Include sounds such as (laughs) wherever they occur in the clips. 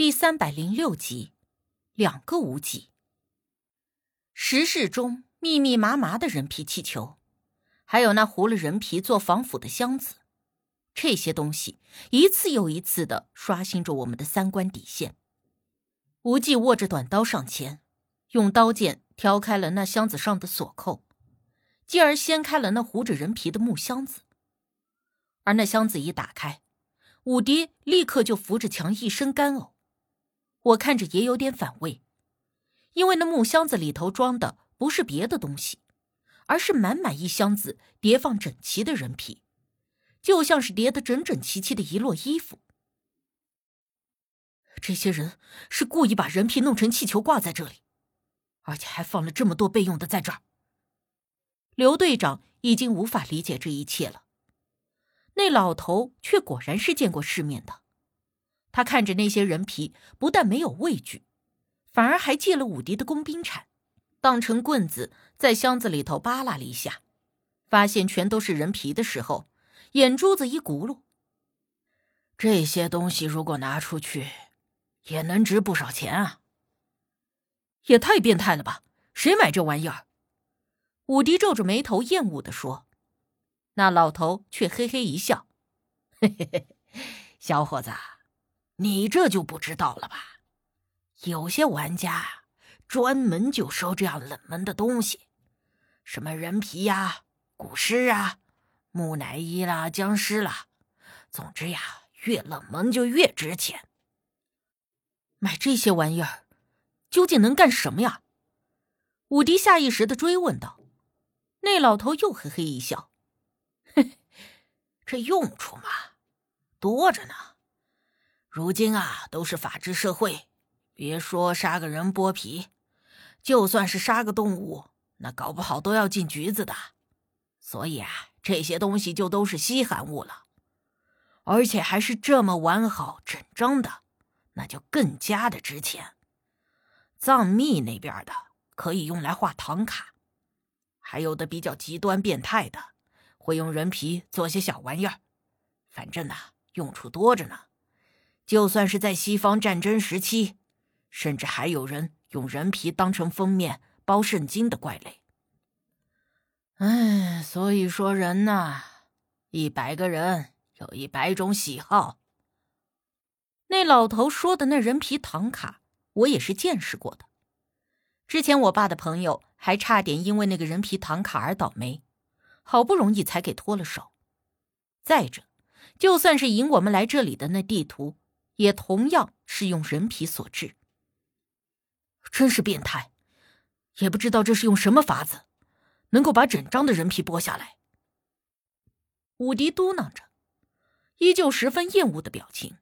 第三百零六集，两个无极。石室中密密麻麻的人皮气球，还有那糊了人皮做防腐的箱子，这些东西一次又一次的刷新着我们的三观底线。无忌握着短刀上前，用刀剑挑开了那箱子上的锁扣，继而掀开了那糊着人皮的木箱子。而那箱子一打开，武迪立刻就扶着墙一声干呕。我看着也有点反胃，因为那木箱子里头装的不是别的东西，而是满满一箱子叠放整齐的人皮，就像是叠得整整齐齐的一摞衣服。这些人是故意把人皮弄成气球挂在这里，而且还放了这么多备用的在这儿。刘队长已经无法理解这一切了，那老头却果然是见过世面的。他看着那些人皮，不但没有畏惧，反而还借了武迪的工兵铲，当成棍子在箱子里头扒拉了一下，发现全都是人皮的时候，眼珠子一咕噜。这些东西如果拿出去，也能值不少钱啊！也太变态了吧！谁买这玩意儿？武迪皱着眉头，厌恶的说。那老头却嘿嘿一笑：“嘿嘿嘿，小伙子。”你这就不知道了吧？有些玩家专门就收这样冷门的东西，什么人皮呀、古尸啊、木乃伊啦、僵尸啦，总之呀，越冷门就越值钱。买这些玩意儿究竟能干什么呀？武迪下意识的追问道。那老头又嘿嘿一笑：“嘿，这用处嘛，多着呢。”如今啊，都是法治社会，别说杀个人剥皮，就算是杀个动物，那搞不好都要进局子的。所以啊，这些东西就都是稀罕物了，而且还是这么完好整张的，那就更加的值钱。藏密那边的可以用来画唐卡，还有的比较极端变态的，会用人皮做些小玩意儿，反正呢，用处多着呢。就算是在西方战争时期，甚至还有人用人皮当成封面包圣经的怪类。哎，所以说人呐，一百个人有一百种喜好。那老头说的那人皮唐卡，我也是见识过的。之前我爸的朋友还差点因为那个人皮唐卡而倒霉，好不容易才给脱了手。再者，就算是引我们来这里的那地图。也同样是用人皮所制，真是变态！也不知道这是用什么法子，能够把整张的人皮剥下来。武迪嘟囔着，依旧十分厌恶的表情。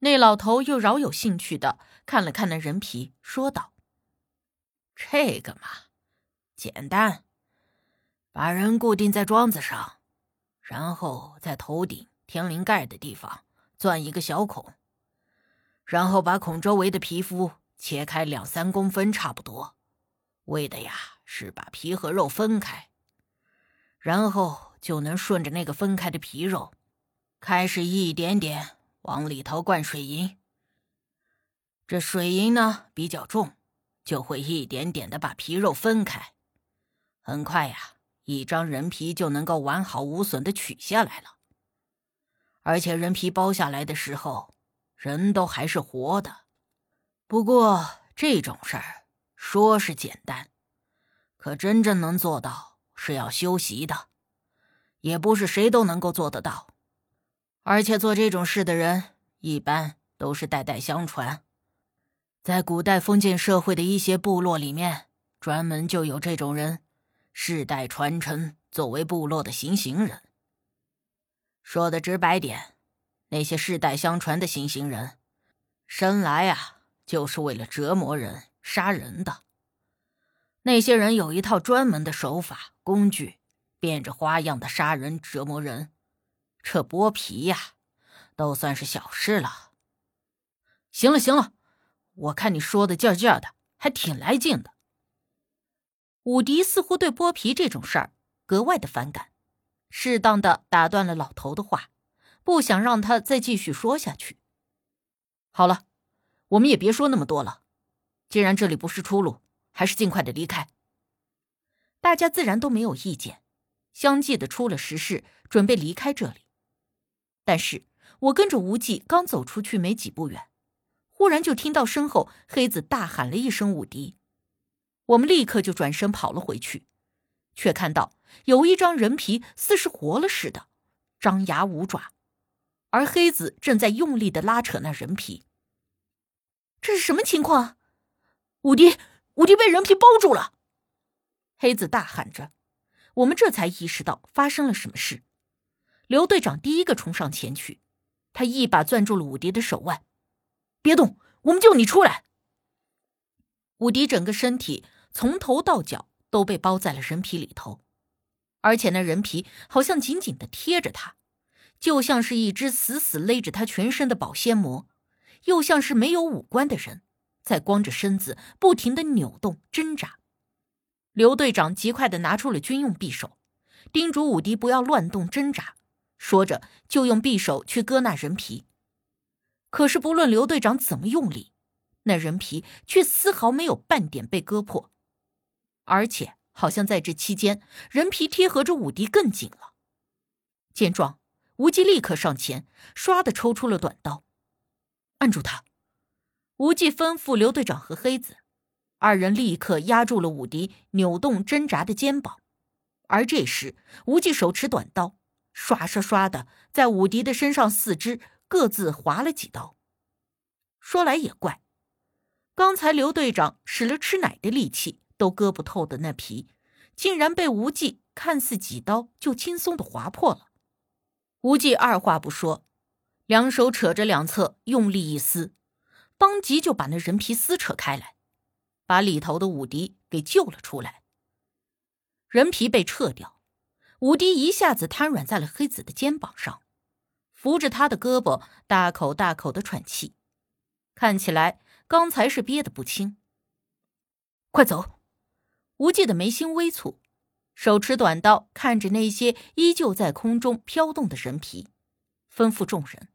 那老头又饶有兴趣的看了看那人皮，说道：“这个嘛，简单，把人固定在桩子上，然后在头顶天灵盖的地方。”钻一个小孔，然后把孔周围的皮肤切开两三公分，差不多，为的呀是把皮和肉分开，然后就能顺着那个分开的皮肉，开始一点点往里头灌水银。这水银呢比较重，就会一点点的把皮肉分开，很快呀，一张人皮就能够完好无损的取下来了。而且人皮剥下来的时候，人都还是活的。不过这种事儿说是简单，可真正能做到是要修习的，也不是谁都能够做得到。而且做这种事的人一般都是代代相传，在古代封建社会的一些部落里面，专门就有这种人，世代传承作为部落的行刑人。说的直白点，那些世代相传的行刑人，生来啊就是为了折磨人、杀人的。那些人有一套专门的手法、工具，变着花样的杀人、折磨人。这剥皮呀，都算是小事了。行了行了，我看你说的劲劲的，还挺来劲的。武迪似乎对剥皮这种事儿格外的反感。适当的打断了老头的话，不想让他再继续说下去。好了，我们也别说那么多了。既然这里不是出路，还是尽快的离开。大家自然都没有意见，相继的出了石室，准备离开这里。但是我跟着无忌刚走出去没几步远，忽然就听到身后黑子大喊了一声“武迪”，我们立刻就转身跑了回去，却看到有一张人皮似是活了似的，张牙舞爪。而黑子正在用力的拉扯那人皮，这是什么情况？武迪，武迪被人皮包住了！黑子大喊着，我们这才意识到发生了什么事。刘队长第一个冲上前去，他一把攥住了武迪的手腕，别动，我们救你出来。武迪整个身体从头到脚都被包在了人皮里头，而且那人皮好像紧紧的贴着他。就像是一只死死勒着他全身的保鲜膜，又像是没有五官的人，在光着身子不停的扭动挣扎。刘队长极快的拿出了军用匕首，叮嘱武迪不要乱动挣扎，说着就用匕首去割那人皮。可是不论刘队长怎么用力，那人皮却丝毫没有半点被割破，而且好像在这期间，人皮贴合着武迪更紧了。见状。无忌立刻上前，唰的抽出了短刀，按住他。无忌吩咐刘队长和黑子，二人立刻压住了武迪扭动挣扎的肩膀。而这时，无忌手持短刀，唰唰唰的在武迪的身上四肢各自划了几刀。说来也怪，刚才刘队长使了吃奶的力气都割不透的那皮，竟然被无忌看似几刀就轻松的划破了。无忌二话不说，两手扯着两侧，用力一撕，当即就把那人皮撕扯开来，把里头的武迪给救了出来。人皮被撤掉，武迪一下子瘫软在了黑子的肩膀上，扶着他的胳膊，大口大口的喘气，看起来刚才是憋得不轻。快走！无忌的眉心微蹙。手持短刀，看着那些依旧在空中飘动的人皮，吩咐众人。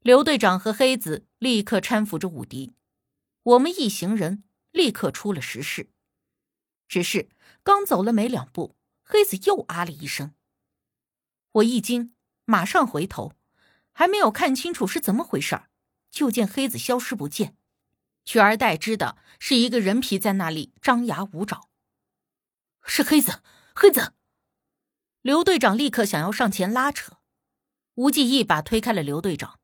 刘队长和黑子立刻搀扶着武迪，我们一行人立刻出了石室。只是刚走了没两步，黑子又啊了一声。我一惊，马上回头，还没有看清楚是怎么回事就见黑子消失不见，取而代之的是一个人皮在那里张牙舞爪。是黑子，黑子！刘队长立刻想要上前拉扯，无忌一把推开了刘队长。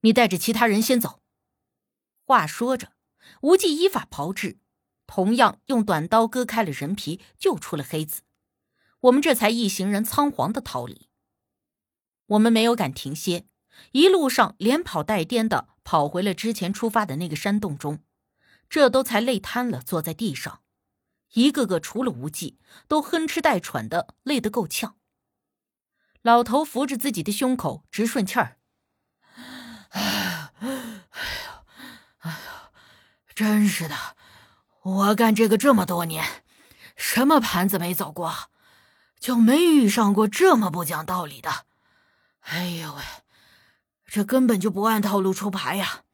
你带着其他人先走。话说着，无忌依法炮制，同样用短刀割开了人皮，救出了黑子。我们这才一行人仓皇的逃离。我们没有敢停歇，一路上连跑带颠的跑回了之前出发的那个山洞中，这都才累瘫了，坐在地上。一个个除了无忌，都哼哧带喘的，累得够呛。老头扶着自己的胸口，直顺气儿。哎呀，哎呀，哎呀，真是的！我干这个这么多年，什么盘子没走过，就没遇上过这么不讲道理的。哎呦喂，这根本就不按套路出牌呀！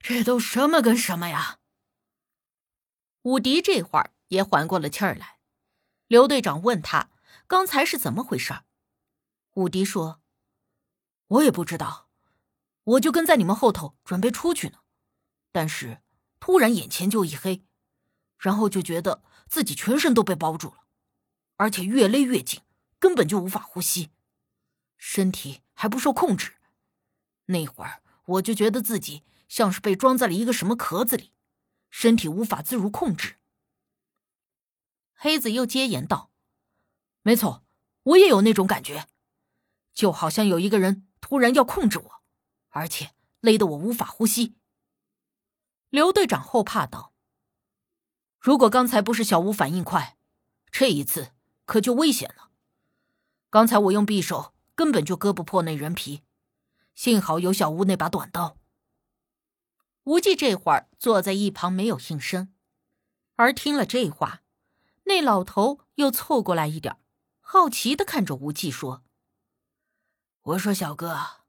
这都什么跟什么呀？武迪这会儿。也缓过了气儿来，刘队长问他刚才是怎么回事武迪说：“我也不知道，我就跟在你们后头准备出去呢，但是突然眼前就一黑，然后就觉得自己全身都被包住了，而且越勒越紧，根本就无法呼吸，身体还不受控制。那会儿我就觉得自己像是被装在了一个什么壳子里，身体无法自如控制。”黑子又接言道：“没错，我也有那种感觉，就好像有一个人突然要控制我，而且勒得我无法呼吸。”刘队长后怕道：“如果刚才不是小吴反应快，这一次可就危险了。刚才我用匕首根本就割不破那人皮，幸好有小吴那把短刀。”无忌这会儿坐在一旁没有应声，而听了这话。那老头又凑过来一点，好奇的看着无忌说：“我说小哥，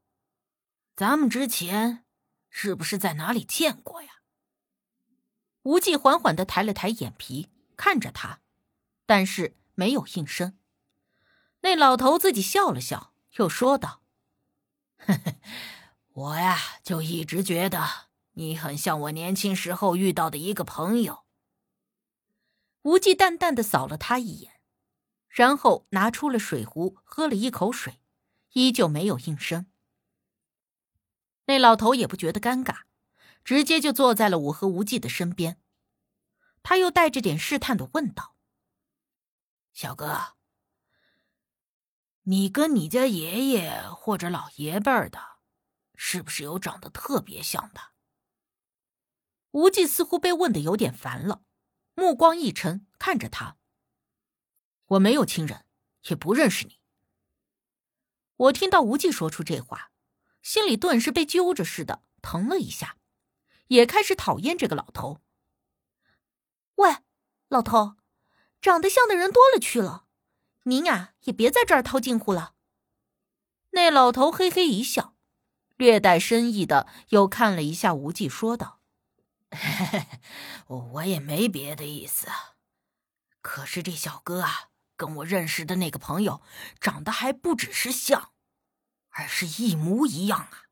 咱们之前是不是在哪里见过呀？无忌缓缓的抬了抬眼皮，看着他，但是没有应声。那老头自己笑了笑，又说道：“呵 (laughs) 呵我呀，就一直觉得你很像我年轻时候遇到的一个朋友。”无忌淡淡的扫了他一眼，然后拿出了水壶，喝了一口水，依旧没有应声。那老头也不觉得尴尬，直接就坐在了我和无忌的身边。他又带着点试探的问道：“小哥。”你跟你家爷爷或者老爷辈儿的，是不是有长得特别像的？无忌似乎被问的有点烦了，目光一沉，看着他。我没有亲人，也不认识你。我听到无忌说出这话，心里顿时被揪着似的疼了一下，也开始讨厌这个老头。喂，老头，长得像的人多了去了。您呀，也别在这儿套近乎了。那老头嘿嘿一笑，略带深意的又看了一下无忌，说道：“我也没别的意思，可是这小哥啊，跟我认识的那个朋友长得还不只是像，而是一模一样啊。”